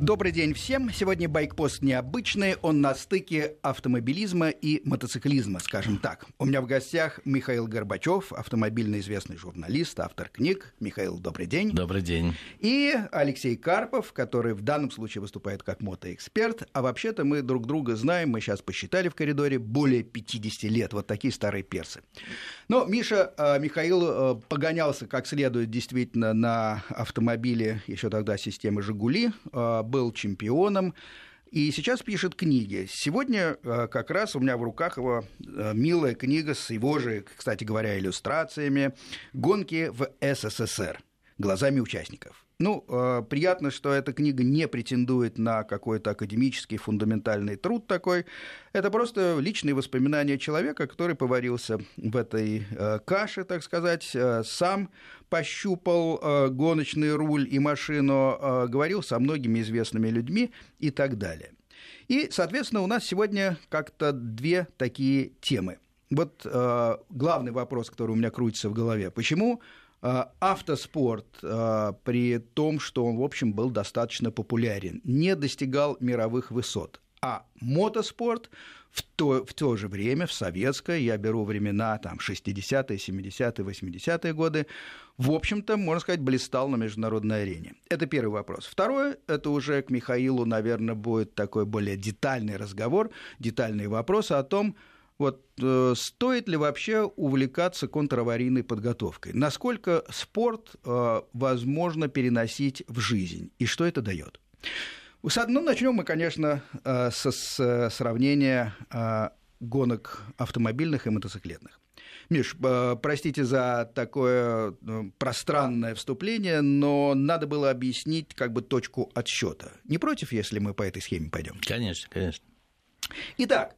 Добрый день всем. Сегодня байкпост необычный. Он на стыке автомобилизма и мотоциклизма, скажем так. У меня в гостях Михаил Горбачев, автомобильно известный журналист, автор книг. Михаил, добрый день. Добрый день. И Алексей Карпов, который в данном случае выступает как мотоэксперт. А вообще-то мы друг друга знаем, мы сейчас посчитали в коридоре, более 50 лет. Вот такие старые персы. Но Миша, э, Михаил э, погонялся как следует действительно на автомобиле еще тогда системы «Жигули», э, был чемпионом, и сейчас пишет книги. Сегодня как раз у меня в руках его милая книга с его же, кстати говоря, иллюстрациями «Гонки в СССР» глазами участников. Ну, э, приятно, что эта книга не претендует на какой-то академический фундаментальный труд такой. Это просто личные воспоминания человека, который поварился в этой э, каше, так сказать, э, сам пощупал гоночный руль и машину, говорил со многими известными людьми и так далее. И, соответственно, у нас сегодня как-то две такие темы. Вот главный вопрос, который у меня крутится в голове. Почему автоспорт, а, при том, что он, в общем, был достаточно популярен, не достигал мировых высот. А мотоспорт в то, в то же время, в советское, я беру времена там, 60-е, 70-е, 80-е годы, в общем-то, можно сказать, блистал на международной арене. Это первый вопрос. Второе, это уже к Михаилу, наверное, будет такой более детальный разговор, детальные вопросы о том, вот э, стоит ли вообще увлекаться контраварийной подготовкой? Насколько спорт э, возможно переносить в жизнь? И что это дает? Ну, начнем мы, конечно, э, со с сравнения э, гонок автомобильных и мотоциклетных. Миш, э, простите за такое э, пространное вступление, но надо было объяснить как бы точку отсчета. Не против, если мы по этой схеме пойдем? Конечно, конечно. Итак,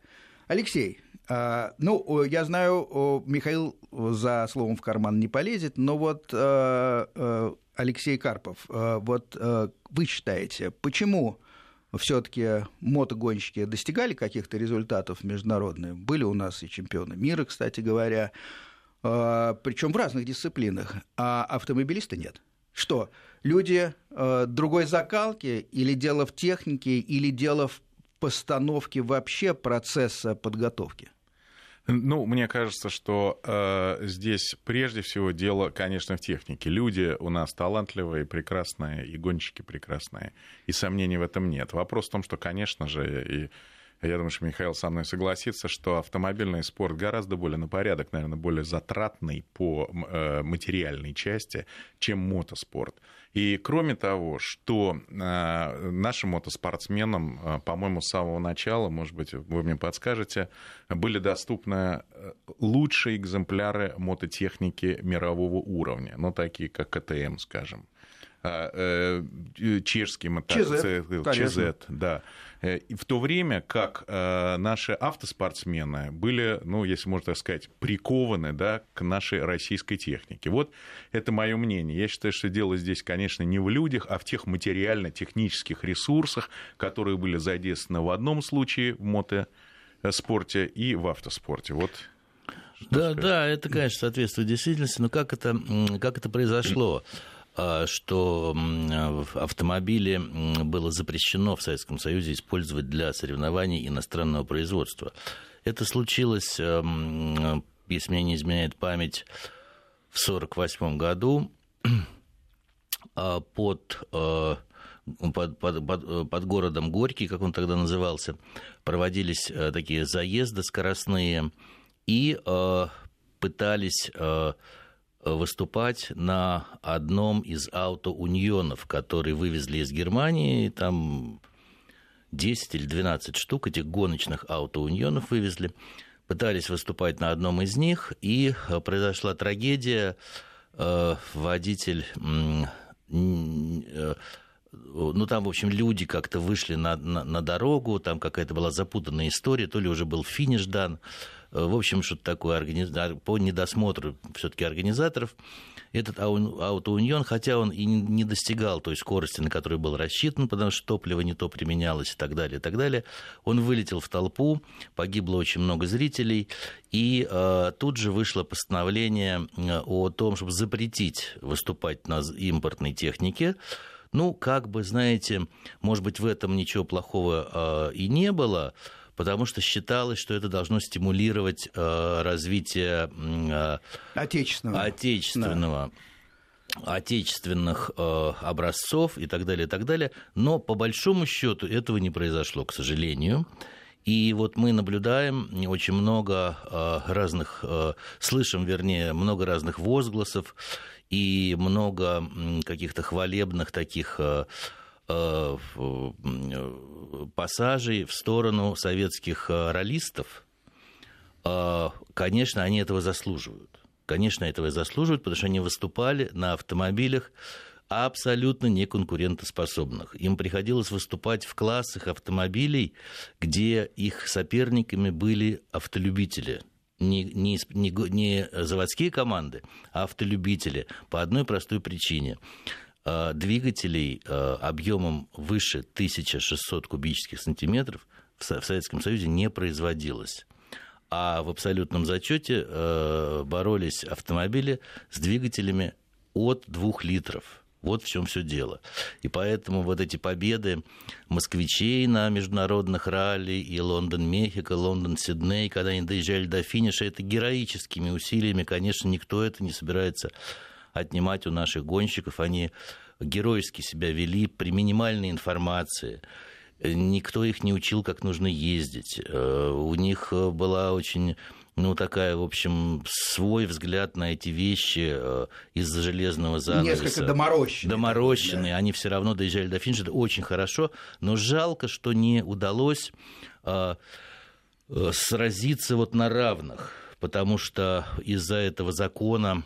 Алексей, ну, я знаю, Михаил за словом в карман не полезет, но вот э, э, Алексей Карпов, вот вы считаете, почему все-таки мотогонщики достигали каких-то результатов международных? Были у нас и чемпионы мира, кстати говоря, причем в разных дисциплинах, а автомобилисты нет. Что, люди другой закалки или дело в технике, или дело в постановке вообще процесса подготовки? Ну, мне кажется, что э, здесь прежде всего дело, конечно, в технике. Люди у нас талантливые, прекрасные, и гонщики прекрасные, и сомнений в этом нет. Вопрос в том, что, конечно же, и я думаю, что Михаил со мной согласится, что автомобильный спорт гораздо более на порядок, наверное, более затратный по э, материальной части, чем мотоспорт. И кроме того, что э, нашим мотоспортсменам, э, по-моему, с самого начала, может быть, вы мне подскажете, были доступны лучшие экземпляры мототехники мирового уровня, ну, такие как КТМ, скажем. Чешский мотоцикл, ЧЗ, да. Э, в то время как э, наши автоспортсмены были, ну, если можно так сказать, прикованы да, к нашей российской технике. Вот это мое мнение. Я считаю, что дело здесь, конечно, не в людях, а в тех материально-технических ресурсах, которые были задействованы в одном случае в мотоспорте и в автоспорте. Вот да, сказать. да, это, конечно, соответствует действительности, но как это, как это произошло? А, что автомобили было запрещено в Советском Союзе использовать для соревнований иностранного производства. Это случилось, эм, если мне не изменяет память, в 1948 году а, под под, под, под, городом Горький, как он тогда назывался, проводились такие заезды скоростные и пытались выступать на одном из автоунионов, которые вывезли из Германии. Там 10 или 12 штук этих гоночных автоунионов вывезли. Пытались выступать на одном из них, и э, произошла трагедия. Э, водитель э, ну, там, в общем, люди как-то вышли на, на, на дорогу, там какая-то была запутанная история, то ли уже был финиш дан, в общем, что-то такое по недосмотру все-таки организаторов. Этот аутоуньон, хотя он и не достигал той скорости, на которую был рассчитан, потому что топливо не то применялось и так далее, и так далее, он вылетел в толпу, погибло очень много зрителей, и э, тут же вышло постановление э, о том, чтобы запретить выступать на импортной технике, Ну, как бы, знаете, может быть, в этом ничего плохого э, и не было, потому что считалось, что это должно стимулировать э, развитие э, отечественного. отечественного да. отечественных э, образцов и так далее, и так далее. Но по большому счету этого не произошло, к сожалению. И вот мы наблюдаем очень много э, разных, э, слышим, вернее, много разных возгласов и много каких-то хвалебных таких э, пассажей в сторону советских э, ролистов, конечно, они этого заслуживают. Конечно, этого заслуживают, потому что они выступали на автомобилях абсолютно неконкурентоспособных. Им приходилось выступать в классах автомобилей, где их соперниками были автолюбители – не, не, не, не заводские команды, а автолюбители по одной простой причине. А, двигателей а, объемом выше 1600 кубических сантиметров в Советском Союзе не производилось. А в абсолютном зачете а, боролись автомобили с двигателями от 2 литров. Вот в чем все дело. И поэтому вот эти победы москвичей на международных ралли и Лондон-Мехико, Лондон-Сидней, когда они доезжали до финиша, это героическими усилиями, конечно, никто это не собирается отнимать у наших гонщиков. Они героически себя вели при минимальной информации. Никто их не учил, как нужно ездить. Э, у них была очень ну, такая, в общем, свой взгляд на эти вещи э, из-за железного занавеса. Несколько доморощенные. Доморощенные, да. они все равно доезжали до финиша, это очень хорошо, но жалко, что не удалось э, э, сразиться вот на равных, потому что из-за этого закона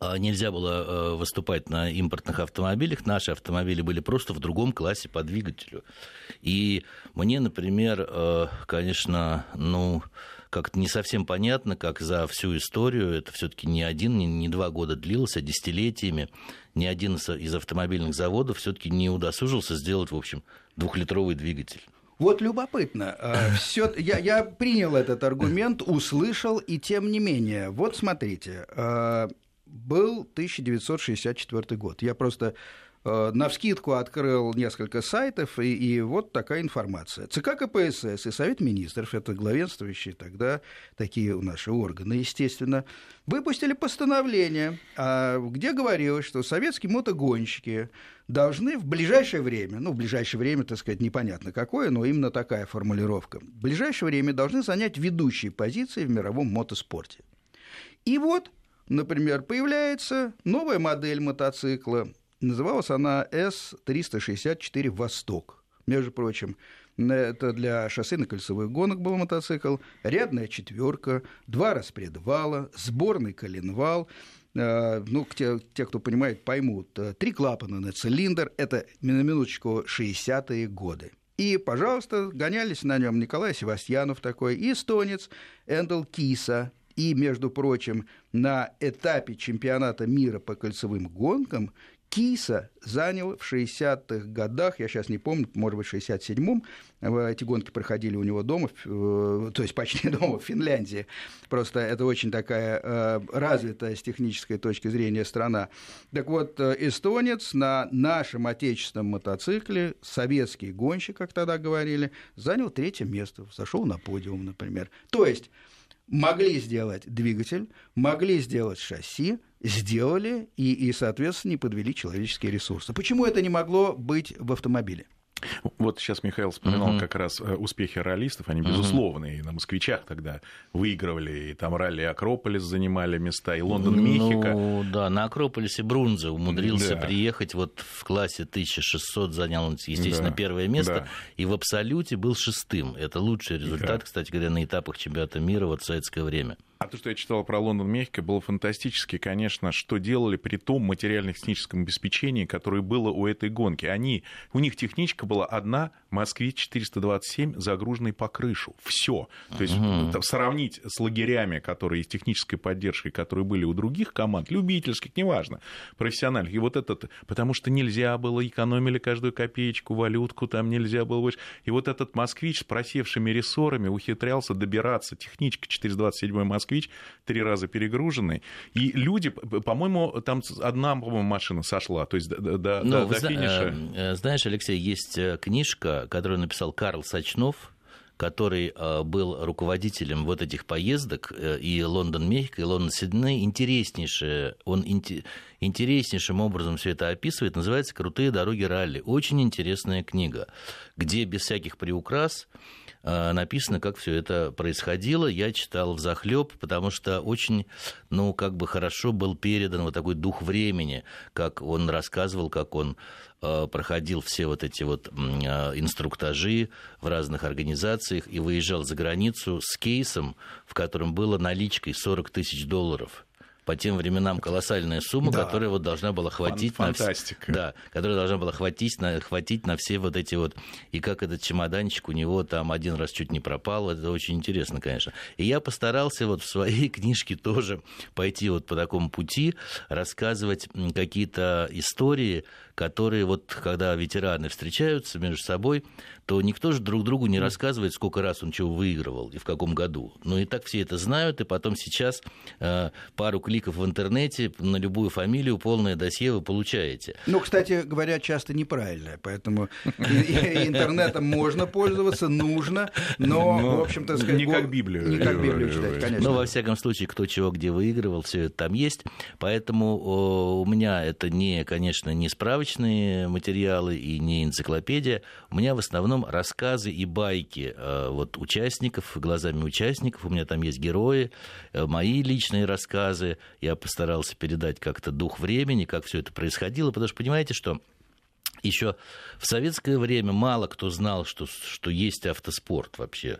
нельзя было выступать на импортных автомобилях. Наши автомобили были просто в другом классе по двигателю. И мне, например, конечно, ну, как-то не совсем понятно, как за всю историю, это все-таки не один, не, не два года длилось, а десятилетиями, ни один из автомобильных заводов все-таки не удосужился сделать, в общем, двухлитровый двигатель. Вот любопытно. А, Все, я, я принял этот аргумент, услышал, и тем не менее, вот смотрите, а, был 1964 год. Я просто Э, на вскидку открыл несколько сайтов, и, и вот такая информация. ЦК КПСС и Совет Министров, это главенствующие тогда такие наши органы, естественно, выпустили постановление, а, где говорилось, что советские мотогонщики должны в ближайшее время, ну, в ближайшее время, так сказать, непонятно какое, но именно такая формулировка, в ближайшее время должны занять ведущие позиции в мировом мотоспорте. И вот, например, появляется новая модель мотоцикла, Называлась она С-364 «Восток». Между прочим, это для шоссейно-кольцевых гонок был мотоцикл, рядная четверка, два распредвала, сборный коленвал, э, ну, те, те, кто понимает, поймут, э, три клапана на цилиндр, это, на минуточку, 60-е годы. И, пожалуйста, гонялись на нем Николай Севастьянов такой, и эстонец Эндел Киса. И, между прочим, на этапе чемпионата мира по кольцевым гонкам Киса занял в 60-х годах, я сейчас не помню, может быть, в 67-м, эти гонки проходили у него дома, э, то есть почти дома, в Финляндии. Просто это очень такая э, развитая с технической точки зрения страна. Так вот, э, эстонец на нашем отечественном мотоцикле, советский гонщик, как тогда говорили, занял третье место, зашел на подиум, например. То есть могли сделать двигатель, могли сделать шасси, сделали и, и, соответственно, не подвели человеческие ресурсы. Почему это не могло быть в автомобиле? Вот сейчас Михаил вспоминал угу. как раз э, успехи ролистов, они безусловные, и на москвичах тогда выигрывали, и там ралли Акрополис занимали места, и Лондон-Мехико. Ну, да, на Акрополисе Брунзе умудрился да. приехать, вот в классе 1600 занял, естественно, да. первое место, да. и в абсолюте был шестым. Это лучший результат, да. кстати говоря, на этапах чемпионата мира вот в советское время. А то, что я читал про Лондон Мехико, было фантастически, конечно, что делали при том материально-техническом обеспечении, которое было у этой гонки. Они, у них техничка была одна «Москвич-427», загруженный по крышу. Все. То есть угу. сравнить с лагерями, которые с технической поддержкой, которые были у других команд, любительских, неважно, профессиональных. И вот этот, потому что нельзя было, экономили каждую копеечку, валютку там нельзя было больше. И вот этот «Москвич» с просевшими рессорами ухитрялся добираться, техничка 427 «Москвич», три раза перегруженный. И люди, по-моему, там одна, по-моему, машина сошла, то есть до, до, ну, до финиша. Э, знаешь, Алексей, есть э, книжка, которую написал Карл Сачнов, который э, был руководителем вот этих поездок и Лондон-Мехико, и Лондон-Сидней, интереснейшее, он интереснейшим образом все это описывает, называется «Крутые дороги ралли». Очень интересная книга, где без всяких приукрас Э, написано, как все это происходило. Я читал в захлеб, потому что очень, ну, как бы хорошо был передан вот такой дух времени, как он рассказывал, как он э, проходил все вот эти вот э, инструктажи в разных организациях и выезжал за границу с кейсом, в котором было наличкой 40 тысяч долларов по тем временам колоссальная сумма, да. которая вот должна была хватить Фан- Фантастика. на да, которая должна была хватить на хватить на все вот эти вот и как этот чемоданчик у него там один раз чуть не пропал, это очень интересно, конечно. И я постарался вот в своей книжке тоже пойти вот по такому пути, рассказывать какие-то истории, которые вот когда ветераны встречаются между собой, то никто же друг другу не рассказывает, сколько раз он чего выигрывал и в каком году. Ну и так все это знают, и потом сейчас э, пару кликов в интернете на любую фамилию полное досье вы получаете. Ну, кстати говоря, часто неправильное, поэтому интернетом можно пользоваться, нужно, но, в общем-то, не как Библию. Не как Библию читать, конечно. Но, во всяком случае, кто чего где выигрывал, все это там есть. Поэтому у меня это не, конечно, не справочные материалы и не энциклопедия. У меня в основном основном рассказы и байки э, вот, участников, глазами участников. У меня там есть герои, э, мои личные рассказы. Я постарался передать как-то дух времени, как все это происходило, потому что понимаете, что еще в советское время мало кто знал, что, что есть автоспорт вообще.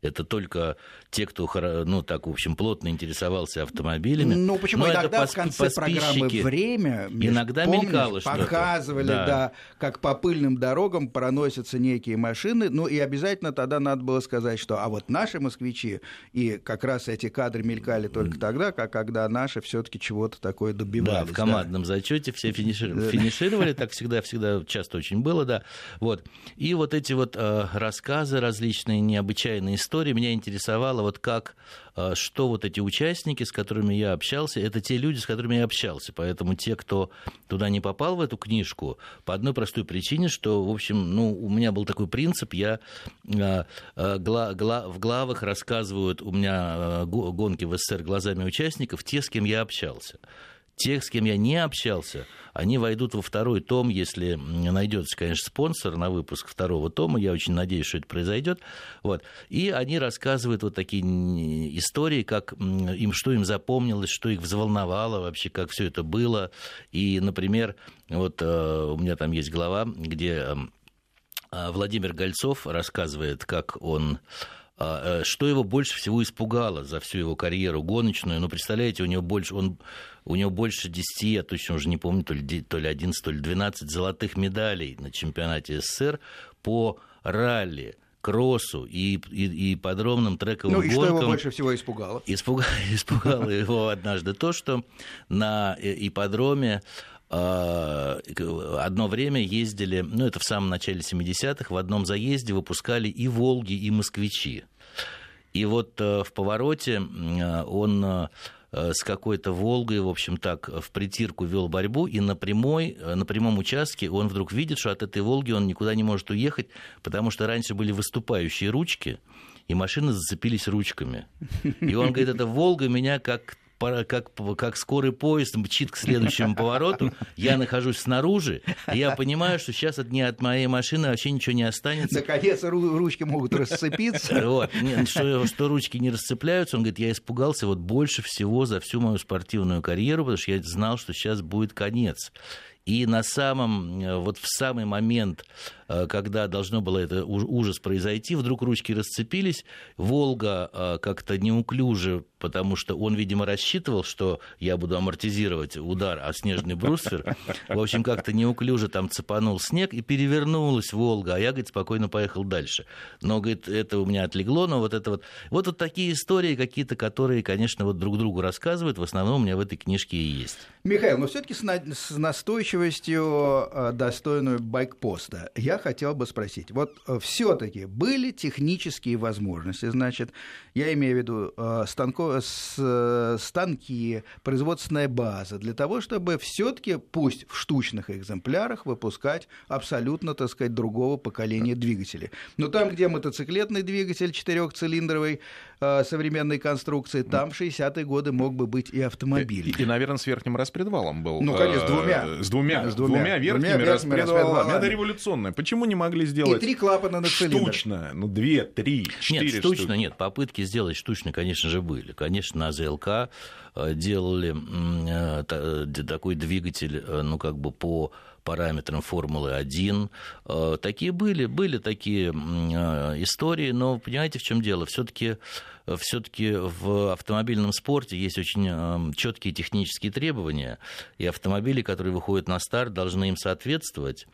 Это только те, кто, ну, так, в общем, плотно интересовался автомобилями. Ну, почему Но иногда в конце программы «Время» иногда помнишь, мелькало. Показывали, да. да, как по пыльным дорогам проносятся некие машины. Ну, и обязательно тогда надо было сказать, что а вот наши москвичи, и как раз эти кадры мелькали только тогда, как когда наши все таки чего-то такое добивались. Да, в командном да. зачете все финишировали, финишировали, так всегда, всегда часто очень было, да. Вот. И вот эти вот э, рассказы различные, необычайные истории меня интересовало вот как, э, что вот эти участники, с которыми я общался, это те люди, с которыми я общался. Поэтому те, кто туда не попал в эту книжку, по одной простой причине, что, в общем, ну, у меня был такой принцип, я э, э, гла, гла, в главах рассказывают у меня гонки в СССР глазами участников, те, с кем я общался. Тех, с кем я не общался, они войдут во второй том, если найдется, конечно, спонсор на выпуск второго тома. Я очень надеюсь, что это произойдет. Вот. И они рассказывают вот такие истории, как им, что им запомнилось, что их взволновало вообще, как все это было. И, например, вот э, у меня там есть глава, где э, Владимир Гольцов рассказывает, как он э, что его больше всего испугало за всю его карьеру гоночную? Ну, представляете, у него больше, он, у него больше 10, я точно уже не помню, то ли, то ли 11, то ли 12 золотых медалей на чемпионате СССР по ралли кроссу и, и, и подробным трековым ну, и гонкам. что его больше всего испугало? Испугало, испугало его однажды то, что на э, ипподроме а, одно время ездили, ну это в самом начале 70-х, в одном заезде выпускали и «Волги», и «Москвичи». И вот э, в повороте он э, с какой-то «Волгой», в общем так, в притирку вел борьбу, и на, прямой, э, на прямом участке он вдруг видит, что от этой «Волги» он никуда не может уехать, потому что раньше были выступающие ручки, и машины зацепились ручками. И он говорит, эта «Волга» меня как как, как скорый поезд мчит к следующему повороту, я нахожусь снаружи, и я понимаю, что сейчас от, не от моей машины вообще ничего не останется. Наконец ручки могут расцепиться. Вот. Что, что ручки не расцепляются, он говорит, я испугался вот больше всего за всю мою спортивную карьеру, потому что я знал, что сейчас будет конец. И на самом, э, вот в самый момент, когда должно было это ужас произойти, вдруг ручки расцепились, Волга э, как-то неуклюже потому что он, видимо, рассчитывал, что я буду амортизировать удар о снежный бруствер. В общем, как-то неуклюже там цепанул снег, и перевернулась Волга, а я, говорит, спокойно поехал дальше. Но, говорит, это у меня отлегло, но вот это вот... Вот, вот такие истории какие-то, которые, конечно, вот друг другу рассказывают, в основном у меня в этой книжке и есть. Михаил, но все-таки с, на... с настойчивостью, э, достойную байкпоста, я хотел бы спросить, вот э, все-таки были технические возможности, значит, я имею в виду э, станко... станки, производственная база, для того, чтобы все-таки, пусть в штучных экземплярах, выпускать абсолютно, так сказать, другого поколения двигателей. Но там, где мотоциклетный двигатель четырехцилиндровый современной конструкции, там в 60-е годы мог бы быть и автомобиль. И, и наверное, с верхним распредвалом был. Ну, конечно, с двумя. С двумя, с двумя, двумя верхними, двумя верхними распредвалами. Это революционное. Почему не могли сделать... И три клапана на цилиндр. Штучно. Ну, две, три, четыре Нет, штучно штуки. нет. Попытки сделать штучно, конечно же, были. Конечно, на ЗЛК э, делали э, такой двигатель, э, ну, как бы по параметрам Формулы-1. Такие были, были такие истории, но понимаете, в чем дело? Все-таки все-таки в автомобильном спорте есть очень четкие технические требования, и автомобили, которые выходят на старт, должны им соответствовать.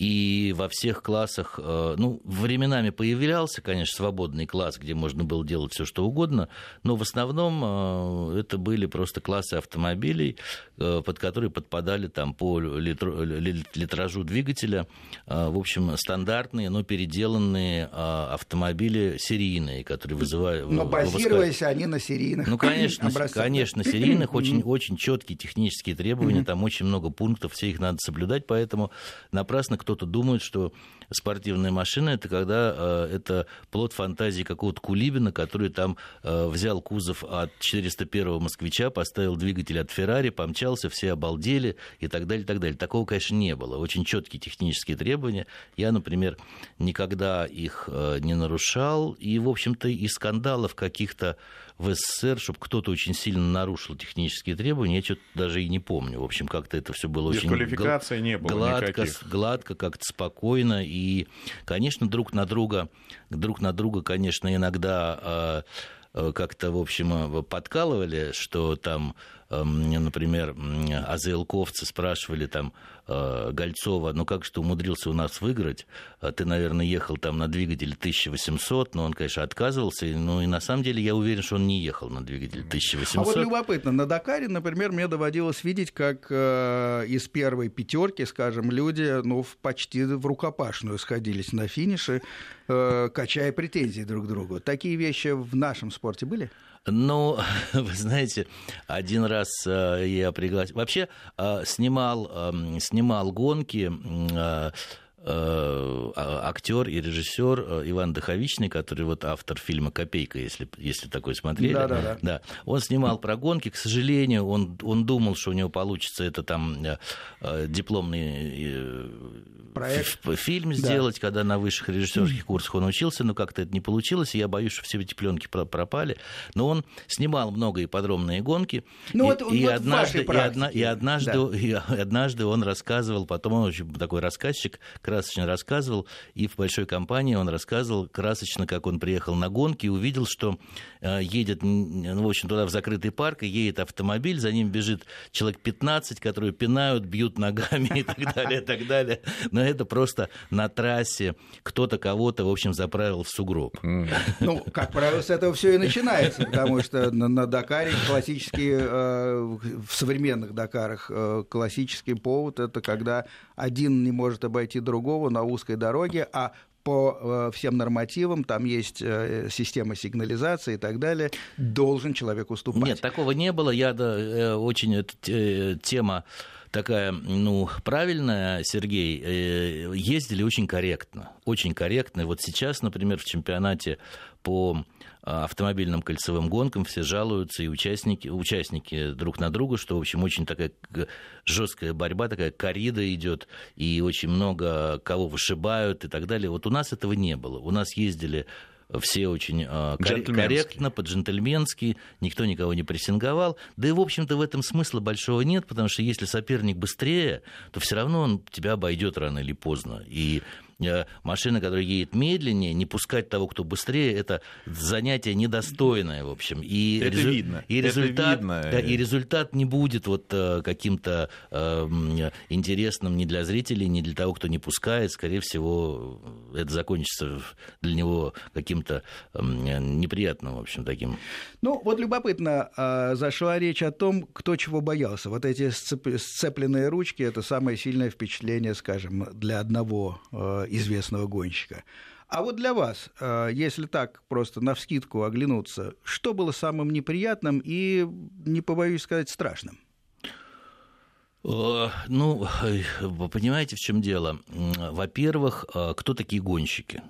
И во всех классах, э, ну, временами появлялся, конечно, свободный класс, где можно было делать все, что угодно, но в основном э, это были просто классы автомобилей, э, под которые подпадали там по литражу двигателя, в общем, стандартные, но переделанные автомобили серийные, которые вызывают... Но базировались они на серийных Ну, конечно, образцах. конечно, серийных, очень, очень четкие технические требования, там очень много пунктов, все их надо соблюдать, поэтому напрасно кто-то думает, что спортивная машина это когда э, это плод фантазии какого-то Кулибина, который там э, взял кузов от 401-го москвича, поставил двигатель от Феррари, помчался, все обалдели и так далее, и так далее. Такого, конечно, не было. Очень четкие технические требования. Я, например, никогда их э, не нарушал. И, в общем-то, и скандалов каких-то в СССР, чтобы кто-то очень сильно нарушил технические требования, я что-то даже и не помню. В общем, как-то это все было очень квалификации не было гладко, гладко, как-то спокойно. И, конечно, друг на друга, друг на друга, конечно, иногда а, а, как-то, в общем, подкалывали, что там, например, АЗЛковцы спрашивали там, Э, Гольцова, ну как же ты умудрился у нас выиграть? Э, ты, наверное, ехал там на двигателе 1800, но он, конечно, отказывался. Ну и на самом деле я уверен, что он не ехал на двигателе 1800. А вот любопытно, на Дакаре, например, мне доводилось видеть, как э, из первой пятерки, скажем, люди ну, почти в рукопашную сходились на финише, э, качая претензии друг к другу. Такие вещи в нашем спорте были? Ну, вы знаете, один раз э, я пригласил... Вообще, э, снимал, эм, снимал гонки э, актер и режиссер э, Иван Доховичный, который вот автор фильма «Копейка», если, если такой смотрели. Да, да, да. да. Он снимал про гонки. К сожалению, он, он думал, что у него получится это там э, дипломный Проект. фильм сделать, да. когда на высших режиссерских курсах он учился, но как-то это не получилось, и я боюсь, что все эти пленки пропали. Но он снимал много и подробные гонки. Ну, и, вот, и, вот однажды, и, одна, и, однажды, да. и однажды он рассказывал, потом он очень такой рассказчик, красочно рассказывал, и в большой компании он рассказывал красочно, как он приехал на гонки и увидел, что э, едет, ну, в общем, туда в закрытый парк, и едет автомобиль, за ним бежит человек 15, которые пинают, бьют ногами и так далее, и так далее. Но это просто на трассе кто-то кого-то, в общем, заправил в сугроб. Ну, как правило, с этого все и начинается, потому что на, на Дакаре классический, э, в современных Дакарах э, классический повод это когда один не может обойти другого, на узкой дороге, а по э, всем нормативам, там есть э, система сигнализации и так далее, должен человек уступать. Нет, такого не было. Я да, э, очень эта тема такая, ну, правильная, Сергей, ездили очень корректно, очень корректно. Вот сейчас, например, в чемпионате по автомобильным кольцевым гонкам все жалуются, и участники, участники друг на друга, что, в общем, очень такая жесткая борьба, такая коррида идет, и очень много кого вышибают и так далее. Вот у нас этого не было. У нас ездили все очень э, корректно, по-джентльменски, никто никого не прессинговал. Да и, в общем-то, в этом смысла большого нет, потому что если соперник быстрее, то все равно он тебя обойдет рано или поздно. И Э, машина, которая едет медленнее, не пускать того, кто быстрее, это занятие недостойное, в общем. И это резу... видно. И результат, это видно. Да, и результат не будет вот э, каким-то э, интересным ни для зрителей, ни для того, кто не пускает. Скорее всего, это закончится для него каким-то э, неприятным, в общем, таким. Ну, вот любопытно, э, зашла речь о том, кто чего боялся. Вот эти сцепленные ручки – это самое сильное впечатление, скажем, для одного э, известного гонщика. А вот для вас, э, если так просто на вскидку оглянуться, что было самым неприятным и, не побоюсь сказать, страшным? Э, ну, вы понимаете, в чем дело? Во-первых, э, кто такие гонщики?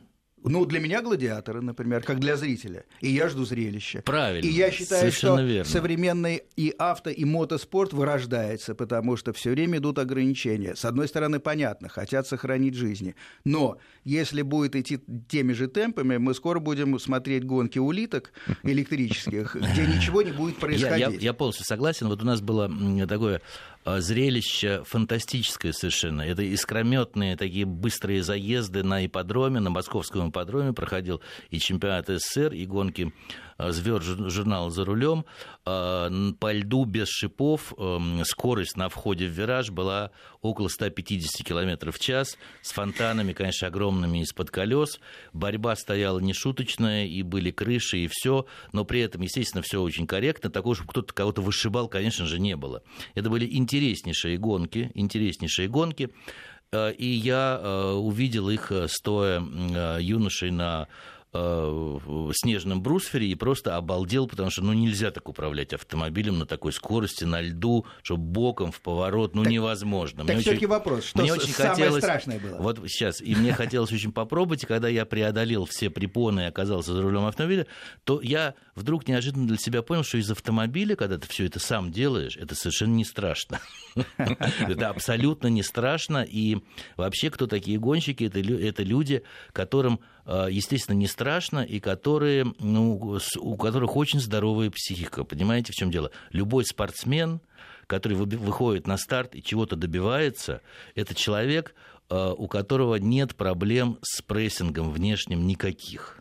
Ну, для меня гладиаторы, например, как для зрителя. И я жду зрелища. Правильно. И я считаю, Совершенно что верно. современный и авто, и мотоспорт вырождается, потому что все время идут ограничения. С одной стороны, понятно, хотят сохранить жизни. Но если будет идти теми же темпами, мы скоро будем смотреть гонки улиток электрических, где ничего не будет происходить. Я, полностью согласен. Вот у нас было такое зрелище фантастическое совершенно. Это искрометные такие быстрые заезды на ипподроме, на московском ипподроме проходил и чемпионат СССР, и гонки Э, звезд журнала «За рулем». Э, по льду без шипов эм, скорость на входе в вираж была около 150 км в час, с фонтанами, конечно, огромными из-под колес. Борьба стояла нешуточная, и были крыши, и все, но при этом, естественно, все очень корректно. Такого, чтобы кто-то кого-то вышибал, конечно же, не было. Это были интереснейшие гонки, интереснейшие гонки. Э, и я увидел их, стоя юношей на Э, снежном брусфере и просто обалдел, потому что ну, нельзя так управлять автомобилем на такой скорости, на льду, чтобы боком в поворот, ну так, невозможно. Так все-таки вопрос, что мне очень самое хотелось, страшное было? Вот сейчас, и мне хотелось очень попробовать, и когда я преодолел все препоны и оказался за рулем автомобиля, то я вдруг неожиданно для себя понял, что из автомобиля, когда ты все это сам делаешь, это совершенно не страшно. Это абсолютно не страшно, и вообще кто такие гонщики? Это люди, которым естественно, не страшно, и которые, ну, у которых очень здоровая психика. Понимаете, в чем дело? Любой спортсмен, который выходит на старт и чего-то добивается, это человек, э, у которого нет проблем с прессингом внешним никаких.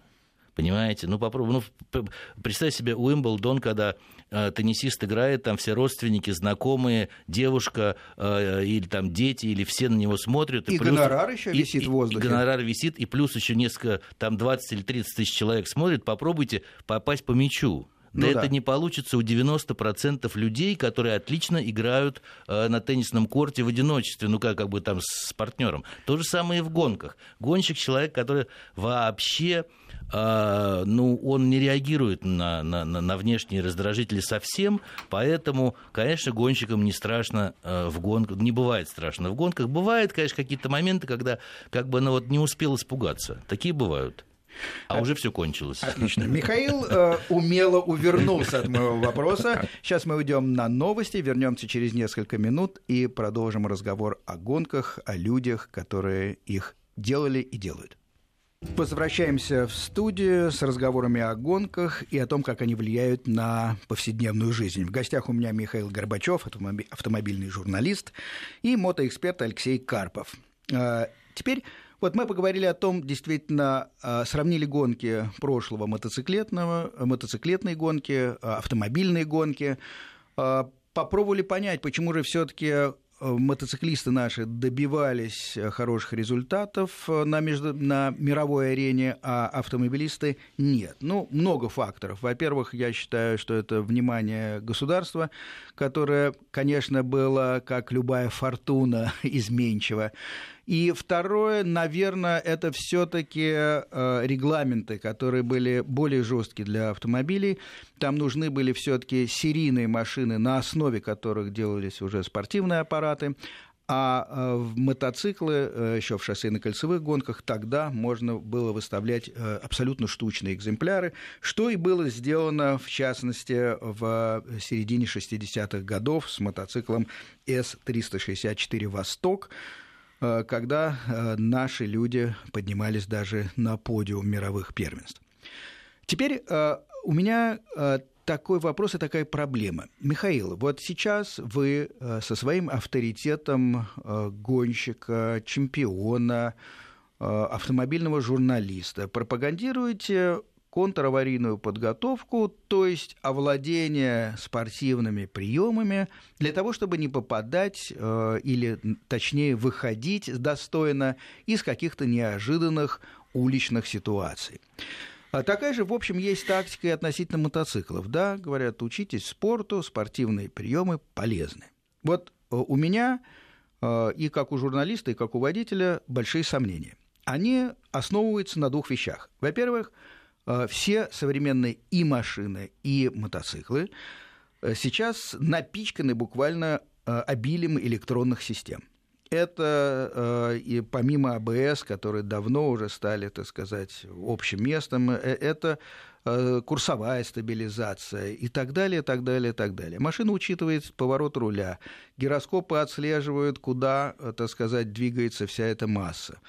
Понимаете? Ну, попробуй. Ну, представь себе Уимблдон, когда э, теннисист играет, там все родственники, знакомые, девушка э, или там дети, или все на него смотрят. И, и плюс, гонорар еще и, висит в воздухе. И, и гонорар висит, и плюс еще несколько, там 20 или 30 тысяч человек смотрят. Попробуйте попасть по мячу. Да, ну, это да. не получится у 90% людей, которые отлично играют э, на теннисном корте в одиночестве, ну как, как бы там с партнером. То же самое и в гонках. Гонщик человек, который вообще а, ну, он не реагирует на, на, на внешние раздражители совсем, поэтому, конечно, гонщикам не страшно а, в гонках, не бывает страшно в гонках. Бывают, конечно, какие-то моменты, когда как бы она вот не успел испугаться. Такие бывают. А уже все кончилось. Отлично. Михаил э, умело увернулся от моего вопроса. Сейчас мы уйдем на новости, вернемся через несколько минут и продолжим разговор о гонках, о людях, которые их делали и делают. Возвращаемся в студию с разговорами о гонках и о том, как они влияют на повседневную жизнь. В гостях у меня Михаил Горбачев, автомобильный журналист, и мотоэксперт Алексей Карпов. А, теперь вот мы поговорили о том, действительно, а, сравнили гонки прошлого мотоциклетного, мотоциклетные гонки, а, автомобильные гонки, попробовали понять, почему же все-таки мотоциклисты наши добивались хороших результатов на, между... на мировой арене, а автомобилисты нет. Ну, много факторов. Во-первых, я считаю, что это внимание государства, которое, конечно, было, как любая фортуна, изменчиво. И второе, наверное, это все-таки э, регламенты, которые были более жесткие для автомобилей. Там нужны были все-таки серийные машины, на основе которых делались уже спортивные аппараты. А э, в мотоциклы, э, еще в шоссейно-кольцевых гонках, тогда можно было выставлять абсолютно штучные экземпляры, что и было сделано, в частности, в середине 60-х годов с мотоциклом С-364 «Восток», когда наши люди поднимались даже на подиум мировых первенств. Теперь у меня такой вопрос и такая проблема. Михаил, вот сейчас вы со своим авторитетом гонщика, чемпиона, автомобильного журналиста пропагандируете контраварийную подготовку, то есть овладение спортивными приемами для того, чтобы не попадать э, или, точнее, выходить достойно из каких-то неожиданных уличных ситуаций. А такая же, в общем, есть тактика и относительно мотоциклов. Да, говорят, учитесь спорту, спортивные приемы полезны. Вот э, у меня э, и как у журналиста, и как у водителя большие сомнения. Они основываются на двух вещах. Во-первых, все современные и машины, и мотоциклы э, сейчас напичканы буквально э, обилием электронных систем. Это и помимо АБС, которые давно уже стали, так сказать, общим местом, это курсовая стабилизация и так далее, так далее, так далее. Машина учитывает поворот руля, гироскопы отслеживают, куда, так сказать, двигается вся эта масса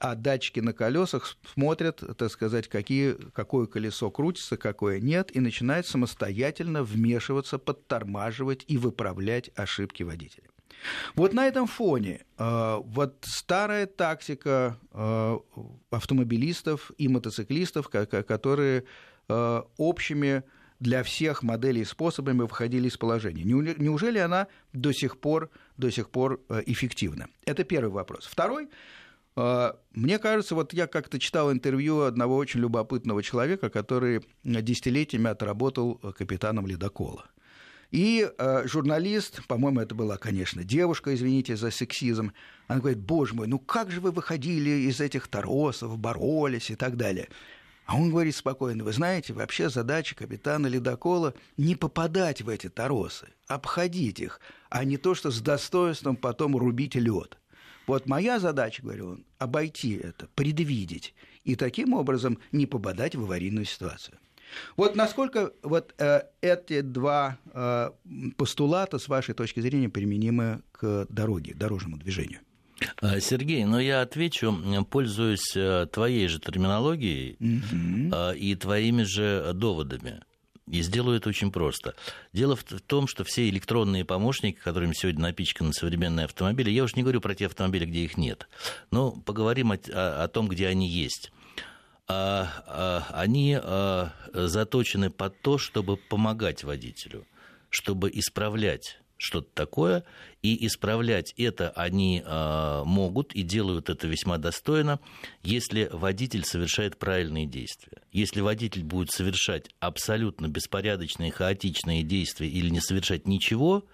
а датчики на колесах смотрят, так сказать, какие, какое колесо крутится, какое нет, и начинают самостоятельно вмешиваться, подтормаживать и выправлять ошибки водителя. Вот на этом фоне э, вот старая тактика э, автомобилистов и мотоциклистов, которые э, общими для всех моделей и способами выходили из положения. Неужели она до сих пор, до сих пор эффективна? Это первый вопрос. Второй мне кажется, вот я как-то читал интервью одного очень любопытного человека, который десятилетиями отработал капитаном ледокола. И э, журналист, по-моему, это была, конечно, девушка, извините за сексизм, она говорит, боже мой, ну как же вы выходили из этих торосов, боролись и так далее. А он говорит спокойно, вы знаете, вообще задача капитана ледокола не попадать в эти торосы, обходить их, а не то, что с достоинством потом рубить лед. Вот моя задача, говорю он, обойти это, предвидеть и таким образом не попадать в аварийную ситуацию. Вот насколько вот э, эти два э, постулата, с вашей точки зрения, применимы к дороге, дорожному движению? А, Сергей, ну я отвечу, пользуясь э, твоей же терминологией mm и твоими же доводами. И сделаю это очень просто. Дело в том, что все электронные помощники, которыми сегодня напичканы современные автомобили, я уж не говорю про те автомобили, где их нет, но поговорим о, о, о том, где они есть. А, а, они а, заточены под то, чтобы помогать водителю, чтобы исправлять что-то такое, и исправлять это они э, могут и делают это весьма достойно, если водитель совершает правильные действия. Если водитель будет совершать абсолютно беспорядочные, хаотичные действия или не совершать ничего,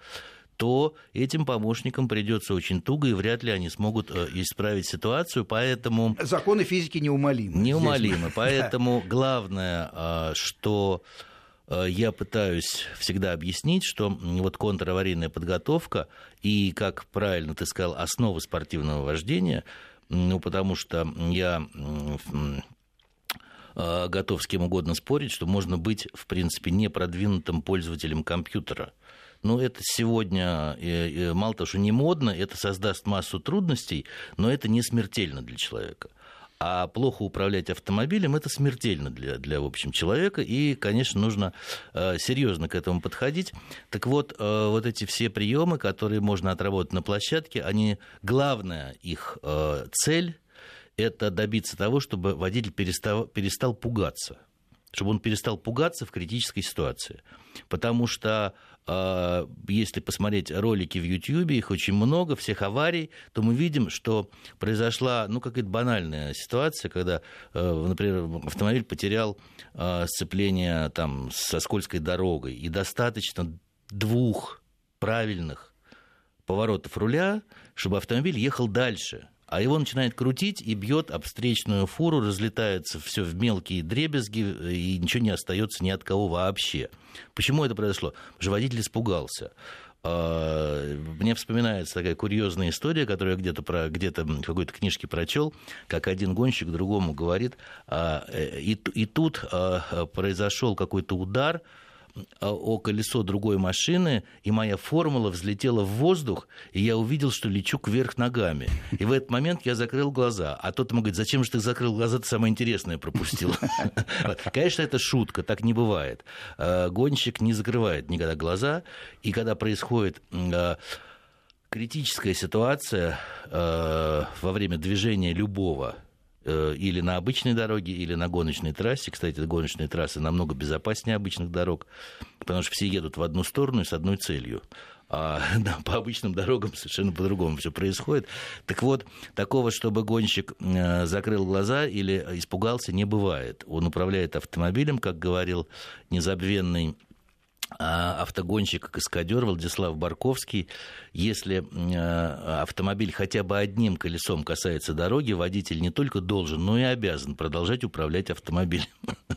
то этим помощникам придется очень туго, и вряд ли они смогут э, исправить ситуацию, поэтому... Законы физики неумолимы. Неумолимы, поэтому главное, э, что я пытаюсь всегда объяснить, что вот контраварийная подготовка и, как правильно ты сказал, основа спортивного вождения, ну, потому что я э, готов с кем угодно спорить, что можно быть, в принципе, непродвинутым пользователем компьютера. Но это сегодня, э, мало того, что не модно, это создаст массу трудностей, но это не смертельно для человека. А плохо управлять автомобилем это смертельно для, для в общем, человека, и, конечно, нужно э, серьезно к этому подходить. Так вот, э, вот эти все приемы, которые можно отработать на площадке, они, главная их э, цель это добиться того, чтобы водитель перестал, перестал пугаться чтобы он перестал пугаться в критической ситуации. Потому что если посмотреть ролики в YouTube, их очень много, всех аварий, то мы видим, что произошла, ну, какая-то банальная ситуация, когда, э, например, автомобиль потерял а, сцепление там, со скользкой дорогой, и достаточно двух правильных поворотов руля, чтобы автомобиль ехал дальше – а его начинает крутить и бьет об встречную фуру, разлетается все в мелкие дребезги, и ничего не остается ни от кого вообще. Почему это произошло? Что водитель испугался. А, мне вспоминается такая курьезная история, которую я где-то про, где-то в какой-то книжке прочел, как один гонщик другому говорит, а, и, и тут а, произошел какой-то удар, о колесо другой машины, и моя формула взлетела в воздух, и я увидел, что лечу кверх ногами. И в этот момент я закрыл глаза. А тот ему говорит, зачем же ты закрыл глаза, ты самое интересное пропустил. Конечно, это шутка, так не бывает. Гонщик не закрывает никогда глаза, и когда происходит критическая ситуация во время движения любого Э, или на обычной дороге, или на гоночной трассе. Кстати, гоночные трассы намного безопаснее обычных дорог, потому что все едут в одну сторону и с одной целью. А да, по обычным дорогам совершенно по-другому все происходит. Так вот, такого, чтобы гонщик э, закрыл глаза или испугался, не бывает. Он управляет автомобилем, как говорил незабвенный а, автогонщик, каскадер Владислав Барковский, если а, автомобиль хотя бы одним колесом касается дороги, водитель не только должен, но и обязан продолжать управлять автомобилем.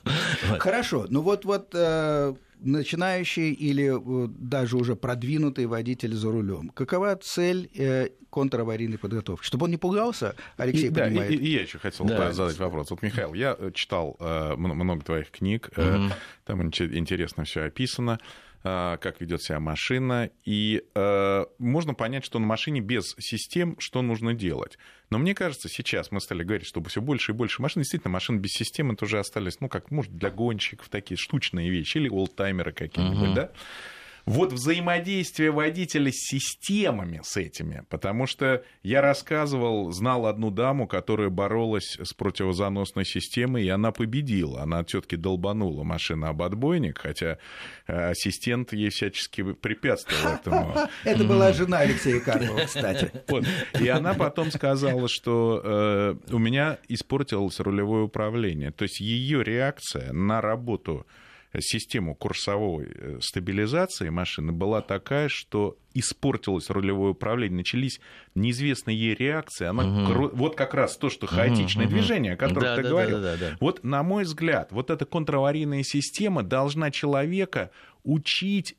Хорошо, ну вот, вот э, начинающий или э, даже уже продвинутый водитель за рулем. Какова цель э, контраварийной подготовки? Чтобы он не пугался, Алексей и, понимает. Да, и, и я еще хотел да. задать вопрос. Вот, Михаил, я э, читал э, много твоих книг, mm там интересно все описано. А, как ведет себя машина, и э, можно понять, что на машине без систем что нужно делать. Но мне кажется, сейчас мы стали говорить, чтобы все больше и больше машин. Действительно, машины без системы тоже остались, ну, как, может, для гонщиков такие штучные вещи, или олдтаймеры какие-нибудь, uh-huh. да? Вот взаимодействие водителя с системами с этими, потому что я рассказывал, знал одну даму, которая боролась с противозаносной системой, и она победила. Она все-таки долбанула машину об отбойник, хотя э, ассистент ей всячески препятствовал этому. Это была жена Алексея Карпова, кстати. И она потом сказала, что э, у меня испортилось рулевое управление. То есть ее реакция на работу систему курсовой э, стабилизации машины была такая, что испортилось рулевое управление, начались неизвестные ей реакции. Она угу. вот как раз то, что хаотичное угу, движение, о котором да, ты да, говорил. Да, да, да. Вот, на мой взгляд, вот эта контраварийная система должна человека учить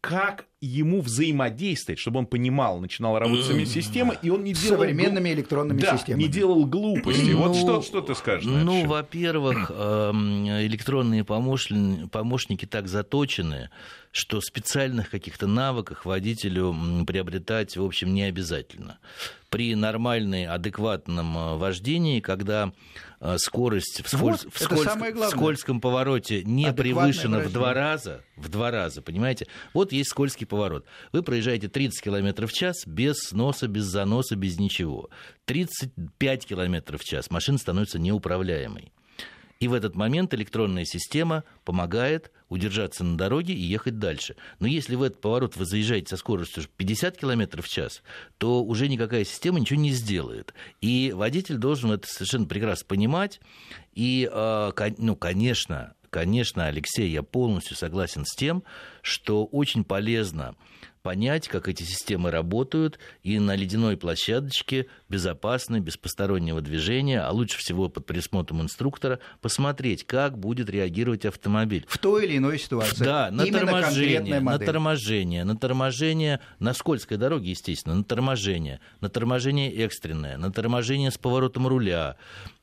как ему взаимодействовать, чтобы он понимал, начинал работать с самими системой, и он не делал... Современными глуп... электронными да, системами. не делал глупости. Ну, вот что, что ты скажешь? Ну, во-первых, эм, электронные помощники так заточены, что специальных каких-то навыках водителю приобретать, в общем, не обязательно. При нормальной, адекватном э, вождении, когда э, скорость в, сколь... вот, в, скольз... в скользком повороте не превышена в два раза, в два раза, понимаете? Вот есть скользкий поворот. Вы проезжаете 30 км в час без сноса, без заноса, без ничего. 35 км в час машина становится неуправляемой. И в этот момент электронная система помогает удержаться на дороге и ехать дальше. Но если в этот поворот вы заезжаете со скоростью 50 км в час, то уже никакая система ничего не сделает. И водитель должен это совершенно прекрасно понимать. И, а, ну, конечно, конечно, Алексей, я полностью согласен с тем, что очень полезно понять, как эти системы работают, и на ледяной площадочке безопасно, без постороннего движения, а лучше всего под присмотром инструктора, посмотреть, как будет реагировать автомобиль. В той или иной ситуации. Да, на Именно торможение, на торможение, на торможение на скользкой дороге, естественно, на торможение, на торможение экстренное, на торможение с поворотом руля,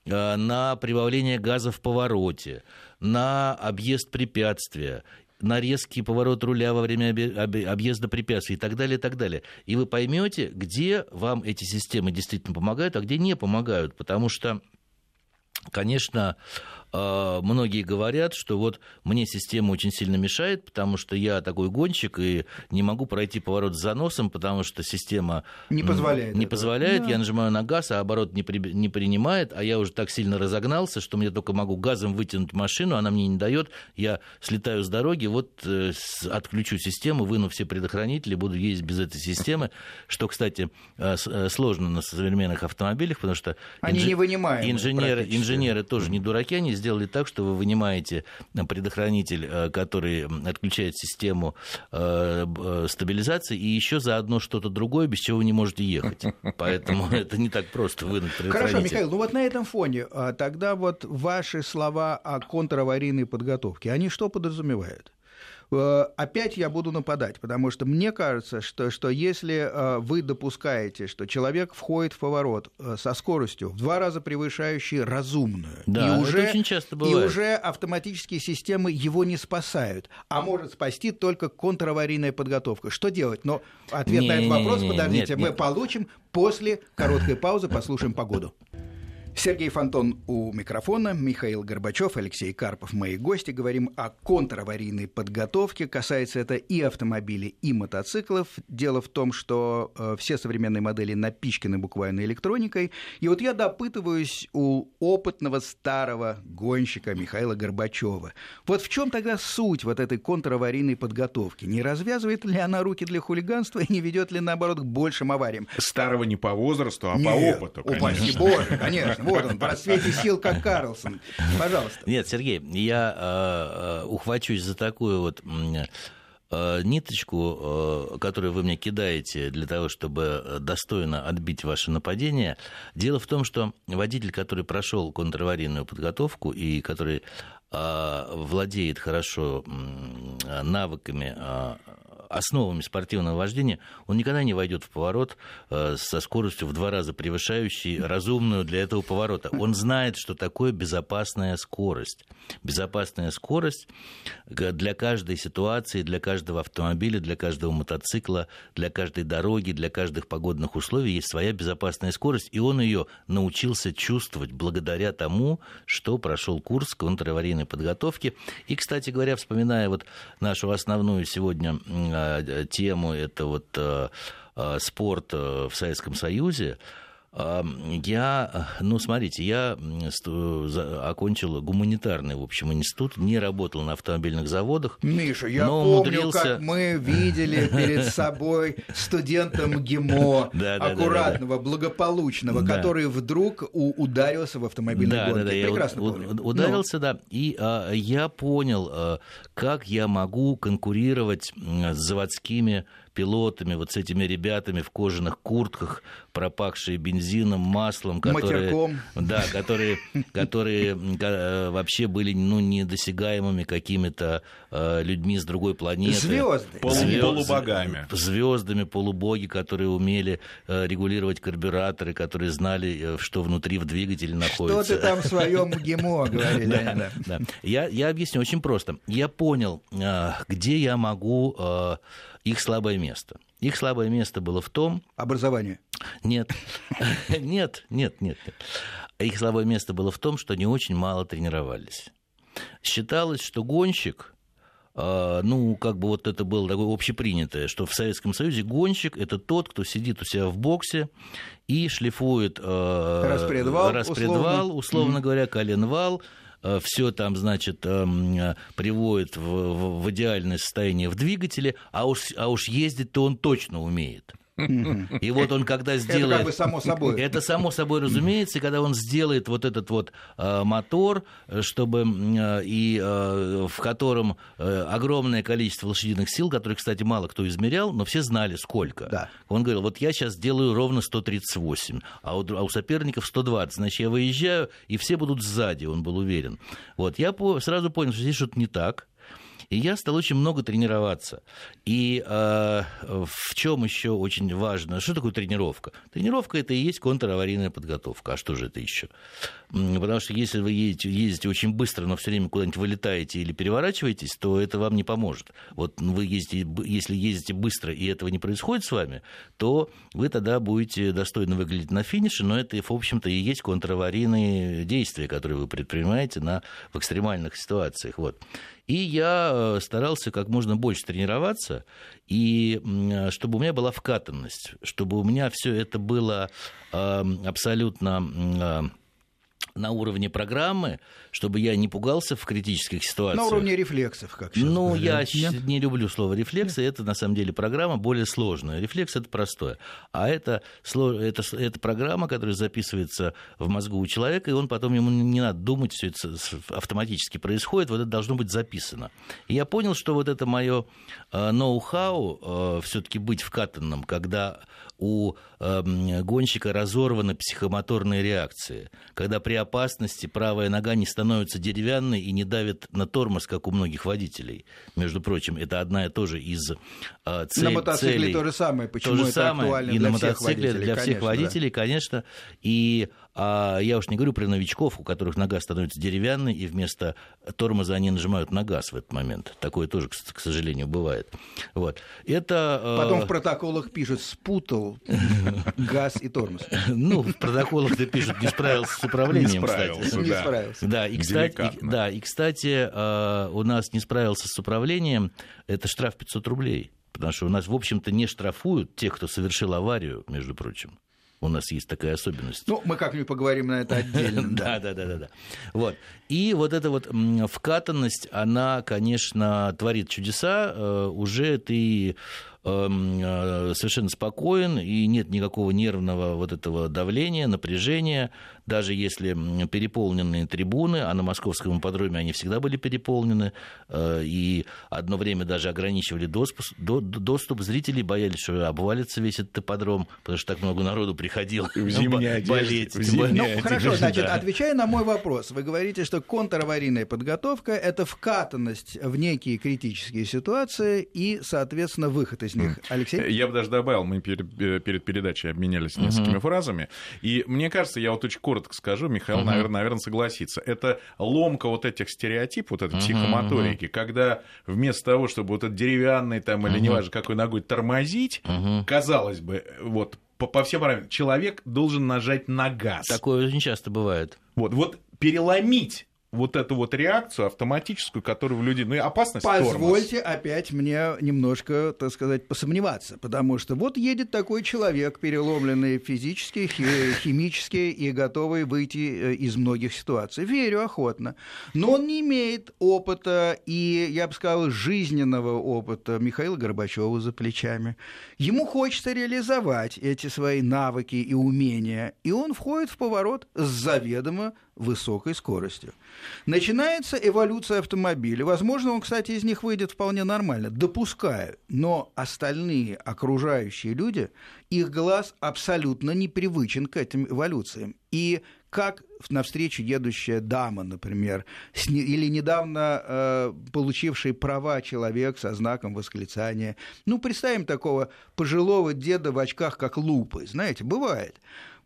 э, на прибавление газа в повороте, на объезд препятствия на резкий поворот руля во время объезда препятствий и так далее, и так далее. И вы поймете, где вам эти системы действительно помогают, а где не помогают, потому что, конечно, многие говорят, что вот мне система очень сильно мешает, потому что я такой гонщик и не могу пройти поворот с заносом, потому что система не позволяет. Не позволяет, да. я нажимаю на газ, а оборот не, при, не принимает, а я уже так сильно разогнался, что мне только могу газом вытянуть машину, она мне не дает, я слетаю с дороги, вот э, отключу систему, выну все предохранители, буду ездить без этой системы, что, кстати, э, э, сложно на современных автомобилях, потому что они инж... не вынимают. Инженеры, инженеры тоже не дураки, они сделали так, что вы вынимаете э, предохранитель, э, который отключает систему э, стабилизации, и еще заодно что-то другое, без чего вы не можете ехать. Поэтому это не так просто вынуть предохранитель. Хорошо, Михаил, ну вот на этом фоне а, тогда вот ваши слова о контраварийной подготовке, они что подразумевают? Э, опять я буду нападать, потому что мне кажется, что, что если э, вы допускаете, что человек входит в поворот э, со скоростью в два раза превышающей разумную, да, и, уже, очень часто бывает. и уже автоматические системы его не спасают, а может спасти только контраварийная подготовка. Что делать? Но ответ не, на этот вопрос, не, не, подождите, нет, мы нет. получим после короткой паузы, послушаем погоду. Сергей Фонтон у микрофона, Михаил Горбачев, Алексей Карпов, мои гости. Говорим о контраварийной подготовке. Касается это и автомобилей, и мотоциклов. Дело в том, что э, все современные модели напичканы буквально электроникой. И вот я допытываюсь у опытного старого гонщика Михаила Горбачева. Вот в чем тогда суть вот этой контраварийной подготовки? Не развязывает ли она руки для хулиганства и не ведет ли, наоборот, к большим авариям? Старого не по возрасту, а Нет, по опыту, Упаси конечно. Боже, конечно. Вот он, в сил, как Карлсон. Пожалуйста. Нет, Сергей, я э, э, ухвачусь за такую вот э, ниточку, которую вы мне кидаете для того, чтобы достойно отбить ваше нападение. Дело в том, что водитель, который прошел контраварийную подготовку и который владеет хорошо навыками основами спортивного вождения, он никогда не войдет в поворот э, со скоростью в два раза превышающей разумную для этого поворота. Он знает, что такое безопасная скорость. Безопасная скорость для каждой ситуации, для каждого автомобиля, для каждого мотоцикла, для каждой дороги, для каждых погодных условий есть своя безопасная скорость, и он ее научился чувствовать благодаря тому, что прошел курс контраварийной подготовки. И, кстати говоря, вспоминая вот нашу основную сегодня э, тему, это вот э, э, спорт в Советском Союзе, я, ну, смотрите, я окончил гуманитарный, в общем, институт, не работал на автомобильных заводах. Миша, я но помню, умудрился... как мы видели перед собой студента да, аккуратного, благополучного, который вдруг ударился в автомобильной да, гонке. Да, Прекрасно помню. Ударился, но... да, и а, я понял, а, как я могу конкурировать с заводскими пилотами, вот с этими ребятами в кожаных куртках, пропахшие бензином, маслом, которые, Матерком. да, которые, которые вообще были ну, недосягаемыми какими-то э, людьми с другой планеты. Звезды. Полу, Звезд, полубогами. Звездами, полубоги, которые умели э, регулировать карбюраторы, которые знали, что внутри в двигателе находится. Что ты там в своем ГИМО говорили? да, да. Я, я объясню очень просто. Я понял, э, где я могу их слабое место. Их слабое место было в том... Образование. Нет, нет, нет, нет. Их слабое место было в том, что они очень мало тренировались. Считалось, что гонщик, ну, как бы вот это было такое общепринятое, что в Советском Союзе гонщик – это тот, кто сидит у себя в боксе и шлифует распредвал, распредвал условно, условно говоря, коленвал, все там, значит, приводит в, в, в идеальное состояние в двигателе, а уж, а уж ездить-то он точно умеет. И вот он когда сделает... Это как бы само собой. Это само собой разумеется, когда он сделает вот этот вот э, мотор, чтобы э, и э, в котором э, огромное количество лошадиных сил, которые, кстати, мало кто измерял, но все знали сколько. Да. Он говорил, вот я сейчас делаю ровно 138, а у, а у соперников 120, значит, я выезжаю, и все будут сзади, он был уверен. Вот, я по, сразу понял, что здесь что-то не так, и я стал очень много тренироваться. И э, в чем еще очень важно? Что такое тренировка? Тренировка это и есть контраварийная подготовка. А что же это еще? Потому что если вы едете, ездите очень быстро, но все время куда-нибудь вылетаете или переворачиваетесь, то это вам не поможет. Вот вы ездите, если ездите быстро и этого не происходит с вами, то вы тогда будете достойно выглядеть на финише, но это, в общем-то, и есть контраварийные действия, которые вы предпринимаете на, в экстремальных ситуациях. Вот. И я старался как можно больше тренироваться, и чтобы у меня была вкатанность, чтобы у меня все это было абсолютно на уровне программы, чтобы я не пугался в критических ситуациях. На уровне рефлексов, как сейчас Ну, я Нет? не люблю слово рефлексы, это на самом деле программа более сложная. Рефлекс это простое. А это, это, это программа, которая записывается в мозгу у человека, и он потом ему не надо думать, все это автоматически происходит, вот это должно быть записано. И я понял, что вот это мое ноу-хау все-таки быть вкатанным, когда у гонщика разорваны психомоторные реакции, когда при опасности правая нога не становится деревянной и не давит на тормоз, как у многих водителей. Между прочим, это одна и тоже из э, цель, На мотоцикле целей. то же самое. Почему то же это самое актуально и для на мотоцикле всех для всех конечно, водителей, да. конечно. И а я уж не говорю про новичков, у которых нога становится деревянной, и вместо тормоза они нажимают на газ в этот момент. Такое тоже, к сожалению, бывает. Вот. Это, э, Потом в протоколах пишут «спутал газ и тормоз». Ну, в протоколах-то пишут «не справился с управлением», кстати. Не справился. Да, и, кстати, да, и, кстати, э, у нас не справился с управлением, это штраф 500 рублей. Потому что у нас, в общем-то, не штрафуют тех, кто совершил аварию, между прочим. У нас есть такая особенность. Ну, мы как-нибудь поговорим на это отдельно. Да, да, да, да, да. Вот. И вот эта вот вкатанность, она, конечно, творит чудеса. Э, уже ты Эм, э, совершенно спокоен, и нет никакого нервного вот этого давления, напряжения, даже если переполненные трибуны, а на московском ипподроме они всегда были переполнены, э, и одно время даже ограничивали доступ, доступ зрителей, боялись, что обвалится весь этот ипподром, потому что так много народу приходило в зимней болеть. В зимней ну, хорошо, значит, да. отвечая на мой вопрос, вы говорите, что контраварийная подготовка – это вкатанность в некие критические ситуации и, соответственно, выход из них. Алексей? Я бы даже добавил, мы перед, э, перед передачей обменялись несколькими фразами. И мне кажется, я вот очень коротко скажу, Михаил, uh наверное, наверное, согласится. Это ломка вот этих стереотипов, вот этой uh психомоторики, uh когда вместо того, чтобы вот этот деревянный там, или неважно какой ногой тормозить, uh казалось бы, вот по, по всем параметрам, человек должен нажать на газ. Такое очень часто бывает. Вот, вот переломить вот эту вот реакцию автоматическую, которую в людей... Ну и опасность Позвольте тормоз. опять мне немножко, так сказать, посомневаться, потому что вот едет такой человек, переломленный физически, химически и готовый выйти э, из многих ситуаций. Верю охотно. Но он не имеет опыта и, я бы сказал, жизненного опыта Михаила Горбачева за плечами. Ему хочется реализовать эти свои навыки и умения, и он входит в поворот с заведомо высокой скоростью. Начинается эволюция автомобиля. Возможно, он, кстати, из них выйдет вполне нормально, допускаю. Но остальные окружающие люди, их глаз абсолютно непривычен к этим эволюциям. И как навстречу едущая дама, например, или недавно э, получивший права человек со знаком восклицания. Ну, представим такого пожилого деда в очках, как лупы. Знаете, бывает.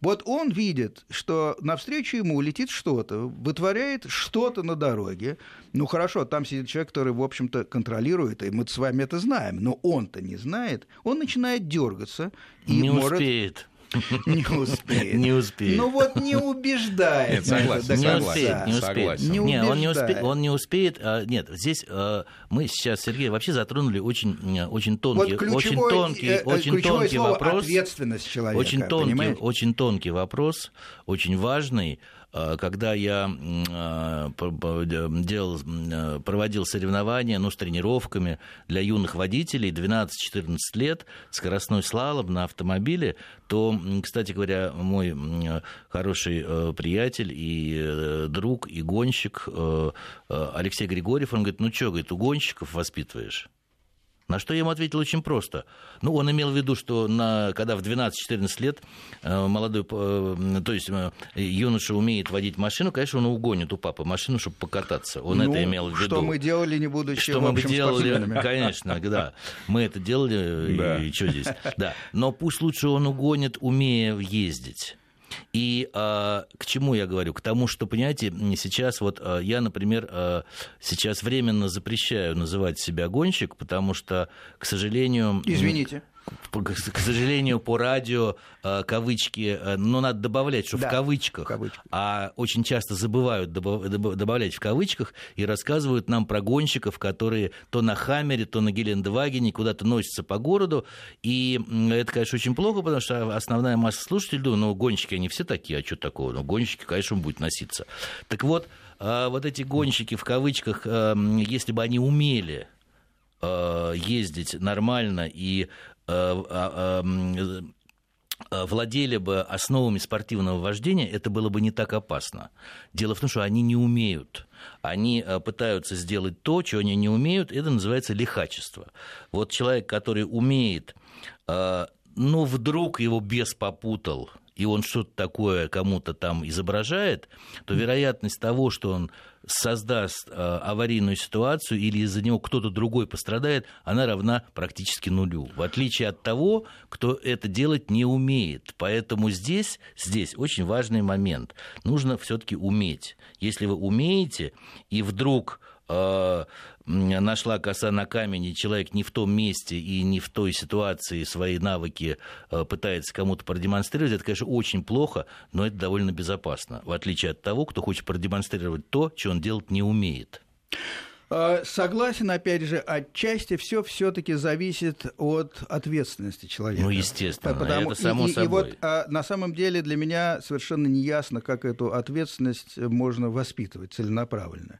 Вот он видит, что навстречу ему летит что-то, вытворяет что-то на дороге. Ну хорошо, там сидит человек, который, в общем-то, контролирует, и мы с вами это знаем, но он-то не знает. Он начинает дергаться и не может... успеет Не успеет. Не успеет. Ну вот не убеждает. Нет, согласен. Не успеет, не успеет. Не нет, он не успеет. Он не успеет. А, нет, здесь а, мы сейчас, Сергей, вообще затронули очень, очень тонкий, вот очень тонкий, э, очень тонкий вопрос. Ответственность человека. Очень тонкий, очень тонкий вопрос, очень важный. А, когда я а, делал, а, проводил соревнования ну, с тренировками для юных водителей 12-14 лет, скоростной слалом на автомобиле, то, кстати говоря, мой хороший приятель и э, друг, и гонщик Алексей Григорьев, он говорит, ну что, говорит, у гонщиков воспитываешь? На что я ему ответил очень просто. Ну, он имел в виду, что на, когда в 12-14 лет э, молодой, э, то есть э, юноша умеет водить машину, конечно, он угонит у папы машину, чтобы покататься. Он ну, это имел в виду. Что мы делали, не будучи Что мы бы делали, конечно, да. Мы это делали, да. и что здесь. Да. Но пусть лучше он угонит, умея ездить. И а, к чему я говорю? К тому, что, понимаете, сейчас вот а, я, например, а, сейчас временно запрещаю называть себя гонщик, потому что, к сожалению... Извините к сожалению, по радио э, кавычки, э, но надо добавлять, что да, в, кавычках, в кавычках, а очень часто забывают добавлять в кавычках и рассказывают нам про гонщиков, которые то на Хаммере, то на Гелендвагене куда-то носятся по городу, и это, конечно, очень плохо, потому что основная масса слушателей думает, ну, гонщики, они все такие, а что такого? Ну, гонщики, конечно, он будет носиться. Так вот, э, вот эти гонщики в кавычках, если бы они умели ездить нормально и владели бы основами спортивного вождения, это было бы не так опасно. Дело в том, что они не умеют. Они э, пытаются сделать то, чего они не умеют, это называется лихачество. Вот человек, который умеет, ну, вдруг его бес попутал, и он что-то такое кому-то там изображает, то вероятность того, что он создаст э, аварийную ситуацию или из-за него кто-то другой пострадает, она равна практически нулю. В отличие от того, кто это делать не умеет. Поэтому здесь, здесь очень важный момент. Нужно все-таки уметь. Если вы умеете, и вдруг э, нашла коса на камень, и человек не в том месте и не в той ситуации свои навыки э, пытается кому-то продемонстрировать, это, конечно, очень плохо, но это довольно безопасно, в отличие от того, кто хочет продемонстрировать то, что он делать не умеет. А, согласен, опять же, отчасти все все-таки зависит от ответственности человека. Ну, естественно, Потому... это само и, собой. И вот а, на самом деле для меня совершенно не ясно, как эту ответственность можно воспитывать целенаправленно.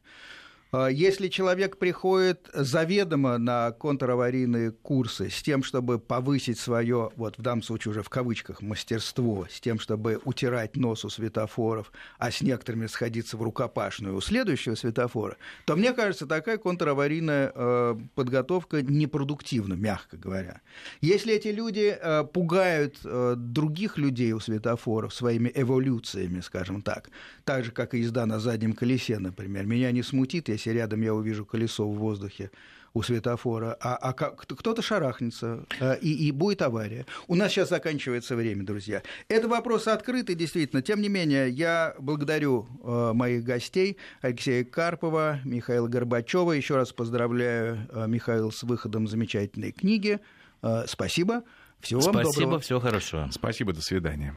А, если человек приходит заведомо на контраварийные курсы с тем, чтобы повысить свое, вот в данном случае уже в кавычках, мастерство, с тем, чтобы утирать нос у светофоров, а с некоторыми сходиться в рукопашную у следующего светофора, то мне кажется, такая контраварийная э, подготовка непродуктивна, мягко говоря. Если эти люди э, пугают э, других людей у светофоров своими эволюциями, скажем так, так же, как и езда на заднем колесе, например, меня не смутит, если рядом я увижу колесо в воздухе у светофора, а, а кто-то шарахнется, э, и, и будет авария. У нас сейчас заканчивается время, друзья. Это вопрос открытый, действительно. Тем не менее, я благодарю э, моих гостей Алексея Карпова, Михаила Горбачева. Еще раз поздравляю э, Михаил с выходом замечательной книги. Спасибо. Всего вам Спасибо, доброго. всего хорошего. Спасибо, до свидания.